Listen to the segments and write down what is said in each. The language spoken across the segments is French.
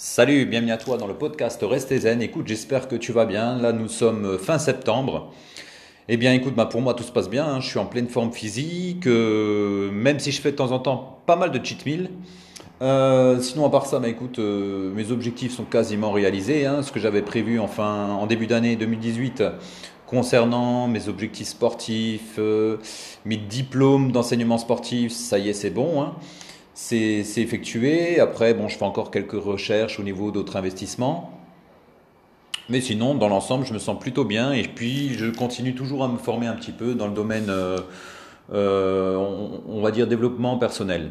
Salut, bienvenue à toi dans le podcast Restez Zen. Écoute, j'espère que tu vas bien. Là, nous sommes fin septembre. Eh bien, écoute, bah, pour moi, tout se passe bien. hein. Je suis en pleine forme physique. euh, même si je fais de temps en temps pas mal de cheat meal. Euh, sinon, à part ça, bah, écoute, euh, mes objectifs sont quasiment réalisés. hein. Ce que j'avais prévu enfin, en début d'année 2018 concernant mes objectifs sportifs, euh, mes diplômes d'enseignement sportif, ça y est, c'est bon. hein. C'est effectué. Après, je fais encore quelques recherches au niveau d'autres investissements. Mais sinon, dans l'ensemble, je me sens plutôt bien. Et puis, je continue toujours à me former un petit peu dans le domaine, euh, euh, on, va dire, développement personnel.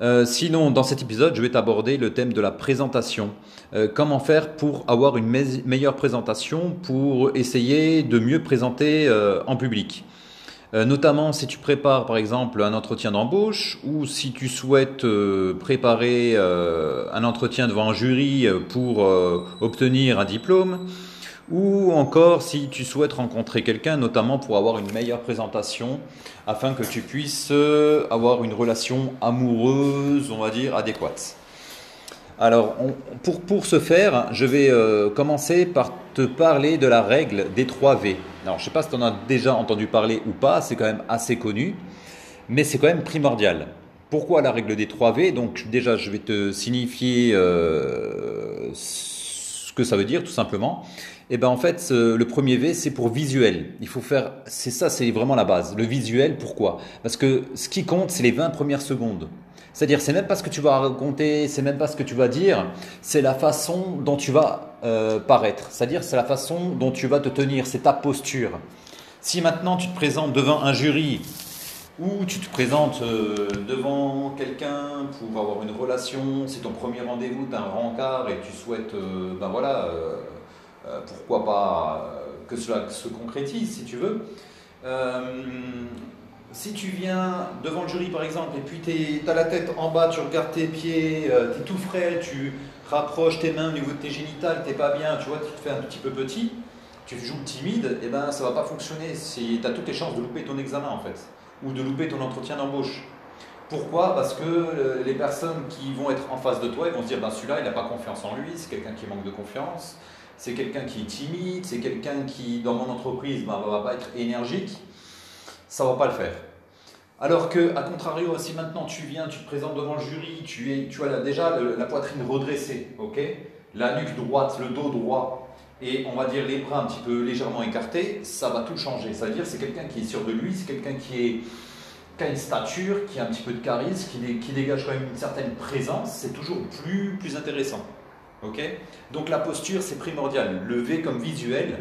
Euh, sinon, dans cet épisode, je vais t'aborder le thème de la présentation. Comment faire pour avoir une me- meilleure présentation, pour essayer de mieux présenter en public? Euh, notamment si tu prépares par exemple un entretien d'embauche ou si tu souhaites euh, préparer euh, un entretien devant un jury pour obtenir un diplôme ou encore si tu souhaites rencontrer quelqu'un notamment pour avoir une meilleure présentation afin que tu puisses avoir une relation amoureuse, on va dire, adéquate. Alors, pour, ce faire, je vais euh, commencer par te parler de la règle des 3 V. Alors, je ne sais pas si tu en as déjà entendu parler ou pas, c'est quand même assez connu, mais c'est quand même primordial. Pourquoi la règle des 3 V? Donc, déjà, je vais te signifier euh, que ça veut dire, tout simplement. Et ben en fait, ce- le premier V, c'est pour visuel. Il faut faire, c'est ça, c'est vraiment la base. Le visuel, pourquoi? Parce que ce qui compte, c'est les 20 premières secondes. C'est-à-dire, c'est même pas ce que tu vas raconter, c'est même pas ce que tu vas dire, c'est la façon dont tu vas euh, paraître. C'est-à-dire, c'est la façon dont tu vas te tenir, c'est ta posture. Si maintenant tu te présentes devant un jury ou tu te présentes euh, devant quelqu'un pour avoir une relation, c'est ton premier rendez-vous, tu as un rencard et tu souhaites, euh, ben voilà, euh, pourquoi pas que cela se concrétise si tu veux. Si tu viens devant le jury par exemple et puis tu as la tête en bas, tu regardes tes pieds, tu es tout frais, tu rapproches tes mains au niveau de tes génitales, t'es pas bien, tu vois, tu te fais un petit peu petit, tu joues timide, et ben ça va pas fonctionner. Tu as toutes les chances de louper ton examen en fait, ou de louper ton entretien d'embauche. Pourquoi? Parce que euh, les personnes qui vont être en face de toi, ils vont se dire, ben celui-là, il n'a pas confiance en lui, c'est quelqu'un qui manque de confiance, c'est quelqu'un qui est timide, c'est quelqu'un qui, dans mon entreprise, ben, va pas être énergique, ça va pas le faire. Alors que, à contrario, si maintenant tu viens, tu te présentes devant le jury, tu, es, tu as déjà la poitrine redressée, La nuque droite, le dos droit, et on va dire les bras un petit peu légèrement écartés, ça va tout changer. Ça veut dire c'est quelqu'un qui est sûr de lui, c'est quelqu'un qui, a une stature, qui a un petit peu de charisme, qui, dé- qui dégage quand même une certaine présence, c'est toujours plus, plus intéressant. ok? Donc la posture, c'est primordial. Le V comme visuel,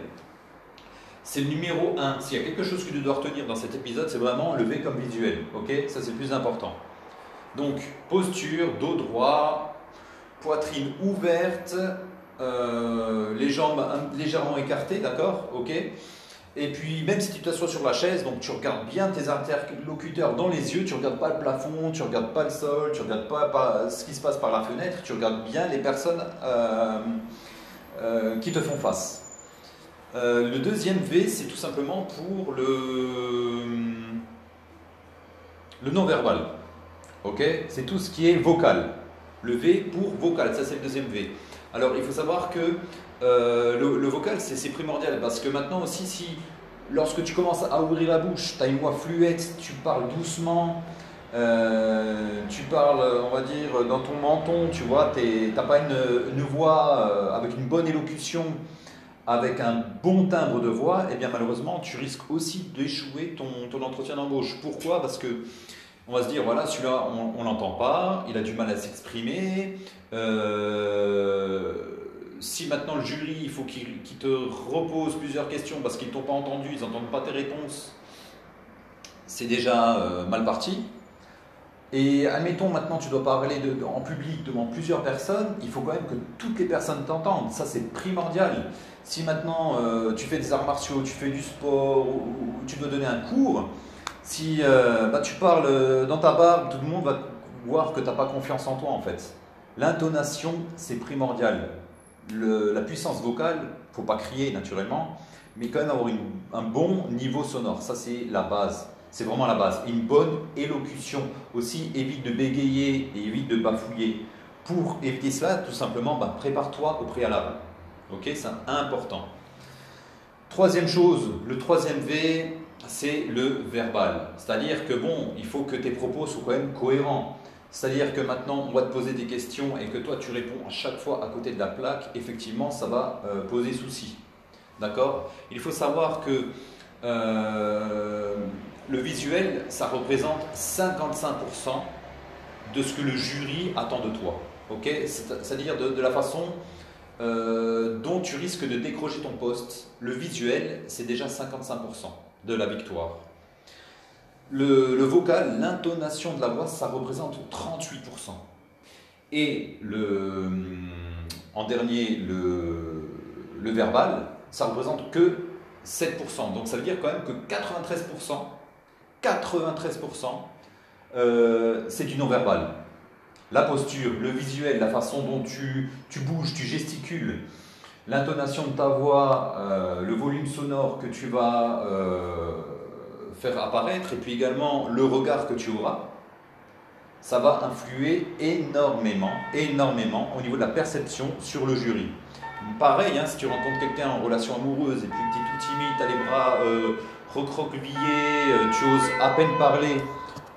c'est le numéro 1. S'il y a quelque chose que tu dois retenir dans cet épisode, c'est vraiment le V comme visuel. Ok? Ça, c'est le plus important. Donc, posture, dos droit, poitrine ouverte, euh, les jambes légèrement écartées, d'accord Ok Et puis, même si tu t'assois sur la chaise, donc tu regardes bien tes interlocuteurs dans les yeux, tu regardes pas le plafond, tu regardes pas le sol, tu regardes pas, pas ce qui se passe par la fenêtre, tu regardes bien les personnes euh, euh, qui te font face. Le deuxième V, c'est tout simplement pour le, le non-verbal. Ok C'est tout ce qui est vocal. Le V pour vocal, ça c'est le deuxième V. Alors il faut savoir que euh, le, vocal c'est primordial parce que maintenant aussi, si lorsque tu commences à ouvrir la bouche, tu as une voix fluette, tu parles doucement, euh, tu parles, on va dire, dans ton menton, tu vois, tu n'as pas une, voix euh, avec une bonne élocution avec un bon timbre de voix, eh bien malheureusement, tu risques aussi d'échouer ton, ton entretien d'embauche. Pourquoi? Parce que on va se dire, voilà, celui-là, on ne l'entend pas, il a du mal à s'exprimer. euh, si maintenant le jury, il faut qu'il te repose plusieurs questions parce qu'ils ne t'ont pas entendu, ils n'entendent pas tes réponses, c'est déjà euh, mal parti. Et admettons maintenant tu dois parler en public devant plusieurs personnes, il faut quand même que toutes les personnes t'entendent. Ça c'est primordial. Si maintenant euh, tu fais des arts martiaux, tu fais du sport ou, tu dois donner un cours, si euh, bah, tu parles dans ta barbe, tout le monde va voir que tu n'as pas confiance en toi en fait. L'intonation c'est primordial. La puissance vocale, faut pas crier naturellement, mais quand même avoir un bon niveau sonore. Ça c'est la base. C'est vraiment la base. Une bonne élocution aussi évite de bégayer et évite de bafouiller. pour éviter cela, tout simplement, bah, prépare-toi au préalable. Ok, c'est important. Troisième chose, le troisième V, c'est le verbal. C'est-à-dire que bon, il faut que tes propos soient quand même cohérents. C'est-à-dire que maintenant, on va te poser des questions et que toi, tu réponds à chaque fois à côté de la plaque, effectivement, ça va euh, poser souci. D'accord? Il faut savoir que euh, le visuel, ça représente 55% de ce que le jury attend de toi. C'est-à-dire de, la façon euh, dont tu risques de décrocher ton poste. Le visuel, c'est déjà 55% de la victoire. Le, vocal, l'intonation de la voix, ça représente 38%. Et le, en dernier, le, le verbal, ça représente que 7%. Donc ça veut dire quand même que 93%, 93%, euh, c'est du non-verbal. La posture, le visuel, la façon dont tu, tu bouges, tu gesticules, l'intonation de ta voix, euh, le volume sonore que tu vas euh, faire apparaître, et puis également le regard que tu auras, ça va influer énormément, énormément au niveau de la perception sur le jury. Pareil, hein, si tu rencontres quelqu'un en relation amoureuse et puis que tu es tout timide, tu as les bras euh, recroquevillés, euh, tu oses à peine parler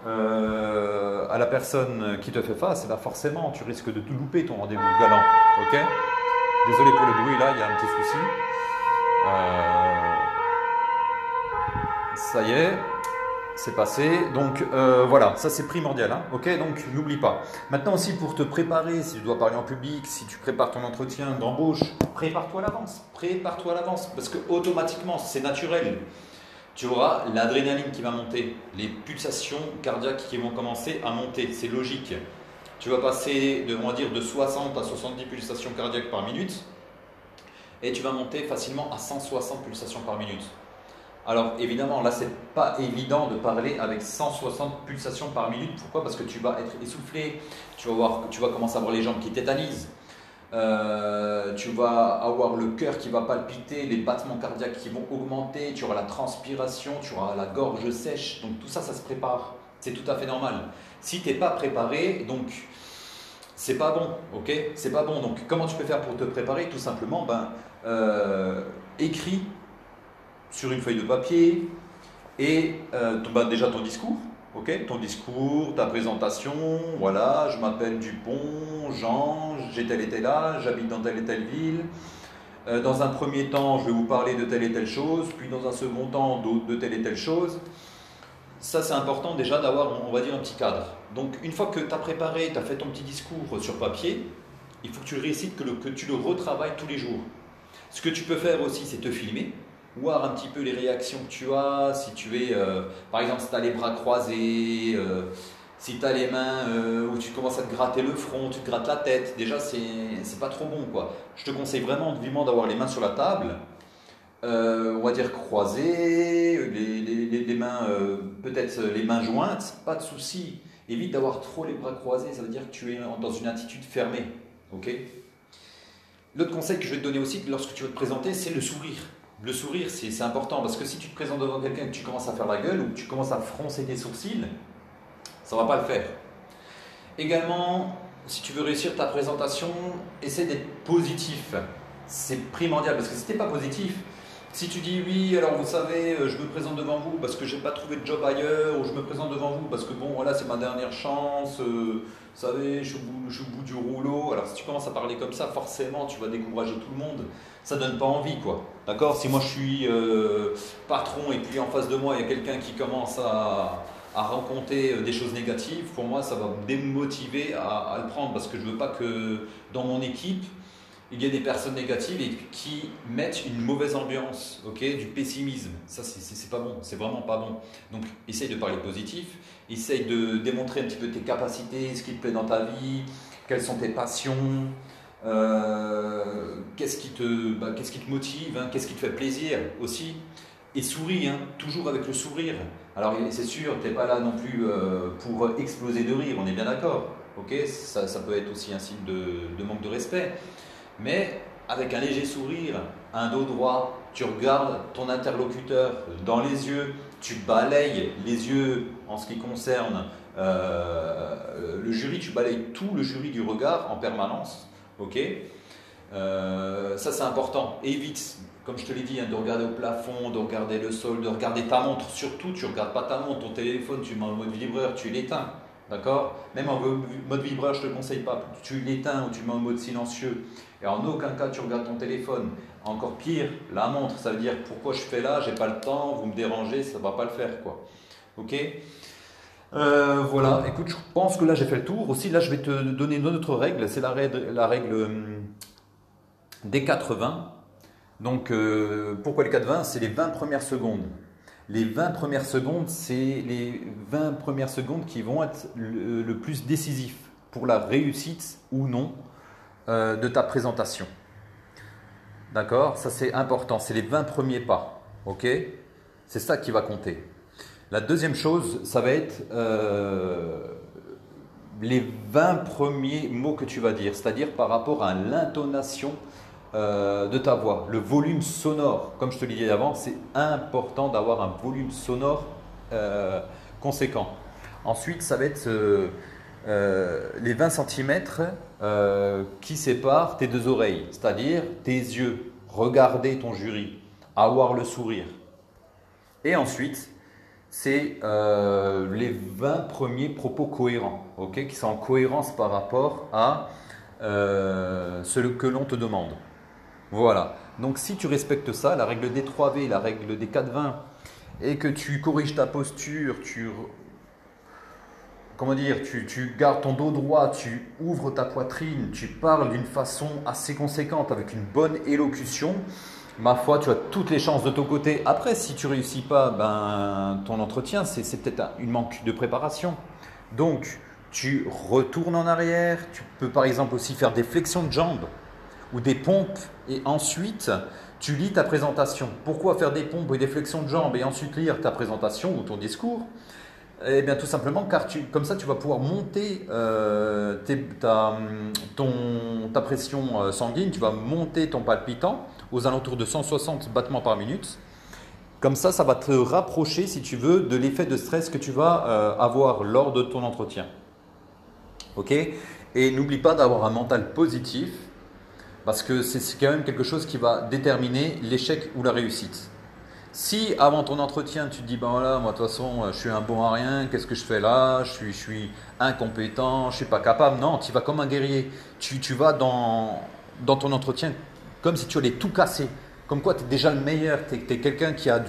euh, à la personne qui te fait face, forcément tu risques de tout louper ton rendez-vous galant. Désolé pour le bruit là, il y a un petit souci. Ça y est, c'est passé. Donc euh, voilà, ça c'est primordial. Hein. ok, donc n'oublie pas. Maintenant aussi pour te préparer, si tu dois parler en public, si tu prépares ton entretien d'embauche, prépare-toi à l'avance. Prépare-toi à l'avance parce que automatiquement, c'est naturel. Tu auras l'adrénaline qui va monter, les pulsations cardiaques qui vont commencer à monter. C'est logique. Tu vas passer de, de 60 à 70 pulsations cardiaques par minute et tu vas monter facilement à 160 pulsations par minute. Alors évidemment, là, c'est pas évident de parler avec 160 pulsations par minute. Pourquoi? Parce que tu vas être essoufflé, tu vas, voir, tu vas commencer à avoir les jambes qui tétanisent, euh, tu vas avoir le cœur qui va palpiter, les battements cardiaques qui vont augmenter, tu auras la transpiration, tu auras la gorge sèche. Donc tout ça, ça se prépare. C'est tout à fait normal. Si tu n'es pas préparé, donc c'est pas bon, ok? C'est pas bon. Donc comment tu peux faire pour te préparer? Tout simplement, ben, euh, écris sur une feuille de papier et euh, bah, déjà ton discours, ok? Ton discours, ta présentation, voilà, je m'appelle Dupont, Jean, j'ai tel et tel âge, j'habite dans telle et telle ville. Euh, dans un premier temps, je vais vous parler de telle et telle chose, puis dans un second temps, de telle et telle chose. Ça, c'est important déjà d'avoir, on va dire, un petit cadre. Donc, une fois que tu as préparé, tu as fait ton petit discours sur papier, il faut que tu récites, que, que tu le retravailles tous les jours. Ce que tu peux faire aussi, c'est te filmer voir un petit peu les réactions que tu as, si tu es, euh, par exemple, si tu as les bras croisés, euh, si tu as les mains euh, où tu commences à te gratter le front, tu te grattes la tête, déjà c'est pas trop bon quoi. Je te conseille vraiment vivement d'avoir les mains sur la table, on va dire croisées, les, les, les mains, peut-être les mains jointes, pas de souci. Évite d'avoir trop les bras croisés, ça veut dire que tu es dans une attitude fermée. ok? L'autre conseil que je vais te donner aussi lorsque tu veux te présenter, c'est le sourire le sourire, c'est important parce que si tu te présentes devant quelqu'un et que tu commences à faire la gueule ou que tu commences à froncer tes sourcils, ça ne va pas le faire. Également, si tu veux réussir ta présentation, essaie d'être positif. C'est primordial parce que si tu n'es pas positif, si tu dis oui, alors vous savez, euh, je me présente devant vous parce que j'ai pas trouvé de job ailleurs, ou je me présente devant vous parce que bon, voilà, c'est ma dernière chance, euh, vous savez, je suis, au bout, du rouleau. Alors si tu commences à parler comme ça, forcément, tu vas décourager tout le monde. Ça donne pas envie, quoi. D'accord? Si moi je suis euh, patron et puis en face de moi, il y a quelqu'un qui commence à, rencontrer des choses négatives, pour moi, ça va me démotiver à, à le prendre parce que je veux pas que dans mon équipe, il y a des personnes négatives et qui mettent une mauvaise ambiance, ok, du pessimisme. Ça, c'est pas bon, c'est vraiment pas bon. Donc, essaye de parler positif, essaye de démontrer un petit peu tes capacités, ce qui te plaît dans ta vie, quelles sont tes passions, euh, qu'est-ce qui, te, bah, qu'est-ce qui te motive, hein, qu'est-ce qui te fait plaisir aussi? Et souris, hein, toujours avec le sourire. Alors, c'est sûr, tu n'es pas là non plus euh, pour exploser de rire, on est bien d'accord. ok? Ça, ça, peut être aussi un signe de manque de respect mais avec un léger sourire, un dos droit, tu regardes ton interlocuteur dans les yeux, tu balayes les yeux en ce qui concerne Euh, le jury, tu balayes tout le jury du regard en permanence. Ok? Euh, Ça, c'est important. Évite, comme je te l'ai dit, hein, de regarder au plafond, de regarder le sol, de regarder ta montre. Surtout, tu ne regardes pas ta montre, ton téléphone, tu mets en mode vibreur, tu l'éteins. D'accord? Même en mode vibreur, je ne te conseille pas. Tu l'éteins ou tu mets en mode silencieux. Et en aucun cas, tu regardes ton téléphone. Encore pire, la montre, ça veut dire pourquoi je fais là, j'ai pas le temps, vous me dérangez, ça va pas le faire. quoi. Ok? Euh, voilà, écoute, je pense que là j'ai fait le tour. Aussi, là je vais te donner une autre règle, c'est la règle, hum, des 80. Donc, euh, pourquoi les 4-20 C'est les 20 premières secondes. Les 20 premières secondes, c'est les 20 premières secondes qui vont être le, plus décisif pour la réussite ou non euh, de ta présentation. D'accord? Ça c'est important, c'est les 20 premiers pas. Ok? C'est ça qui va compter. La deuxième chose, ça va être euh, les 20 premiers mots que tu vas dire, c'est-à-dire par rapport à l'intonation euh, de ta voix, le volume sonore. Comme je te l'ai dit avant, c'est important d'avoir un volume sonore euh, conséquent. Ensuite, ça va être les 20 cm qui séparent tes deux oreilles, c'est-à-dire tes yeux, regarder ton jury, avoir le sourire. Et ensuite, c'est euh, les 20 premiers propos cohérents, ok, qui sont en cohérence par rapport à euh, ce que l'on te demande. Voilà. Donc si tu respectes ça, la règle des 3V, la règle des 4-20, et que tu corriges ta posture, tu comment dire, tu, gardes ton dos droit, tu ouvres ta poitrine, tu parles d'une façon assez conséquente avec une bonne élocution, ma foi, tu as toutes les chances de ton côté. Après, si tu réussis pas, ben, ton entretien, c'est peut-être une manque de préparation. Donc, tu retournes en arrière. Tu peux par exemple aussi faire des flexions de jambes ou des pompes et ensuite tu lis ta présentation. Pourquoi faire des pompes et des flexions de jambes et ensuite lire ta présentation ou ton discours? Eh bien, tout simplement, car tu, comme ça, tu vas pouvoir monter euh, ta, pression euh, sanguine, tu vas monter ton palpitant aux alentours de 160 battements par minute. Comme ça, ça va te rapprocher, si tu veux, de l'effet de stress que tu vas euh, avoir lors de ton entretien. Ok? Et n'oublie pas d'avoir un mental positif, parce que c'est quand même quelque chose qui va déterminer l'échec ou la réussite. Si avant ton entretien, tu te dis, ben voilà, moi de toute façon, je suis un bon à rien, qu'est-ce que je fais là? Je suis, incompétent, je suis pas capable. Non, tu vas comme un guerrier. Tu, tu vas dans, dans ton entretien comme si tu allais tout casser. Comme quoi, tu es déjà le meilleur, tu es, quelqu'un qui a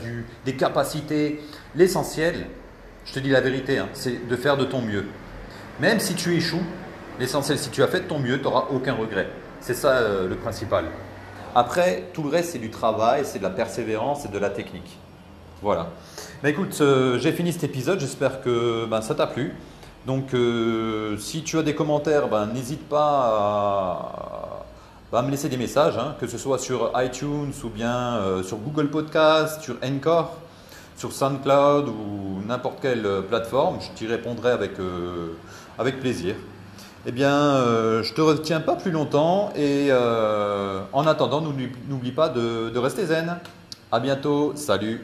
des capacités. L'essentiel, je te dis la vérité, hein, c'est de faire de ton mieux. Même si tu échoues, l'essentiel, si tu as fait de ton mieux, tu n'auras aucun regret. C'est ça euh, le principal. Après, tout le reste, c'est du travail, c'est de la persévérance et de la technique. Voilà. Mais écoute, j'ai fini cet épisode, j'espère que ben, ça t'a plu. Donc, euh, si tu as des commentaires, ben, n'hésite pas à, me laisser des messages, hein, que ce soit sur iTunes ou bien euh, sur Google Podcast, sur Encore, sur SoundCloud ou n'importe quelle plateforme. Je t'y répondrai avec plaisir eh bien, euh, je te retiens pas plus longtemps et euh, en attendant, n'oublie pas de, de rester zen. À bientôt, salut